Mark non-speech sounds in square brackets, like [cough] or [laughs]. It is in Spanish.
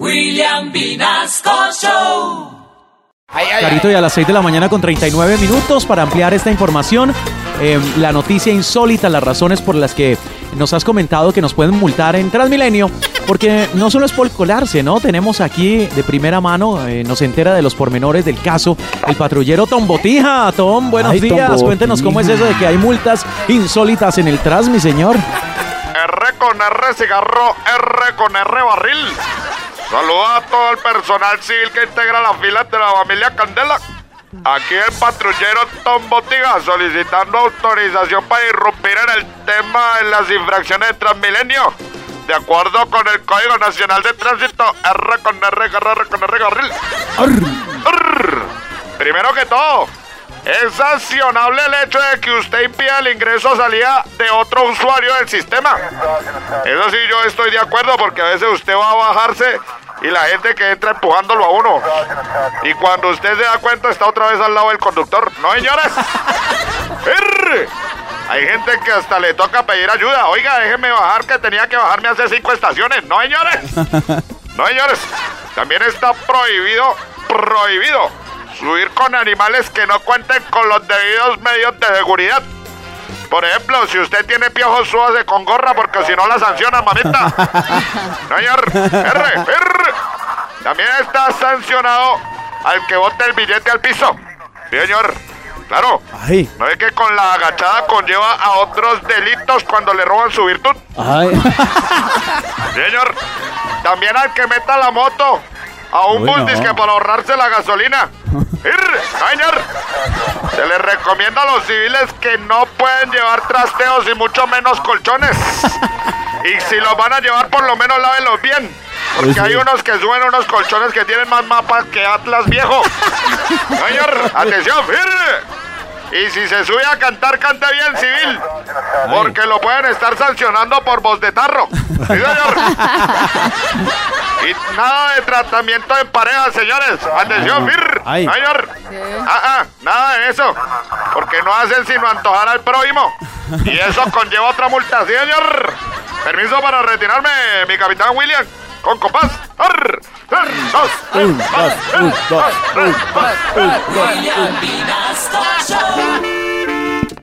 William Vinasco Show. Carito, y a las 6 de la mañana con 39 minutos para ampliar esta información. eh, la noticia insólita, las razones por las que nos has comentado que nos pueden multar en Transmilenio. Porque no solo es por colarse, ¿no? Tenemos aquí de primera mano, eh, nos entera de los pormenores del caso, el patrullero Tom Botija. Tom, buenos Ay, Tom días. Cuéntenos cómo es eso de que hay multas insólitas en el Trans, mi señor. R con R cigarro, R con R barril. Saluda a todo el personal civil que integra las filas de la familia Candela. Aquí el patrullero Tom Botiga solicitando autorización para irrumpir en el tema de las infracciones de Transmilenio. De acuerdo con el Código Nacional de Tránsito, R con R, R, R con R, carril. Arr. Primero que todo, es sancionable el hecho de que usted impida el ingreso o salida de otro usuario del sistema. Eso sí, yo estoy de acuerdo porque a veces usted va a bajarse y la gente que entra empujándolo a uno. Y cuando usted se da cuenta está otra vez al lado del conductor. ¿No, señores? Hay gente que hasta le toca pedir ayuda. Oiga, déjeme bajar que tenía que bajarme hace cinco estaciones. ¿No, señores? [laughs] No, señores. También está prohibido, prohibido, subir con animales que no cuenten con los debidos medios de seguridad. Por ejemplo, si usted tiene piojos, súbase con gorra porque si no la sanciona, mamita. [laughs] No, señor. R, R. También está sancionado al que bote el billete al piso. Sí, señor. Claro. Ay, ¿No es que con la agachada conlleva a otros delitos cuando le roban su virtud? ay. Señor, también al que meta la moto a un bus disque para ahorrarse la gasolina. Ir, señor, se les recomienda a los civiles que no pueden llevar trasteos y mucho menos colchones. Y si los van a llevar, por lo menos lávenlos bien. Porque sí. hay unos que suben unos colchones que tienen más mapas que Atlas viejo. Señor, atención, ir. Y si se sube a cantar, cante bien civil. Porque lo pueden estar sancionando por voz de tarro. Sí, señor. Y nada de tratamiento en pareja, señores. Atención, Fir. Señor. Ah, ah, nada de eso. Porque no hacen sino antojar al prójimo. Y eso conlleva otra multa, sí, señor. Permiso para retirarme, mi capitán William. Con compás. Arr. Arr. Dos. Un, dos, un, dos, un, dos, un, dos.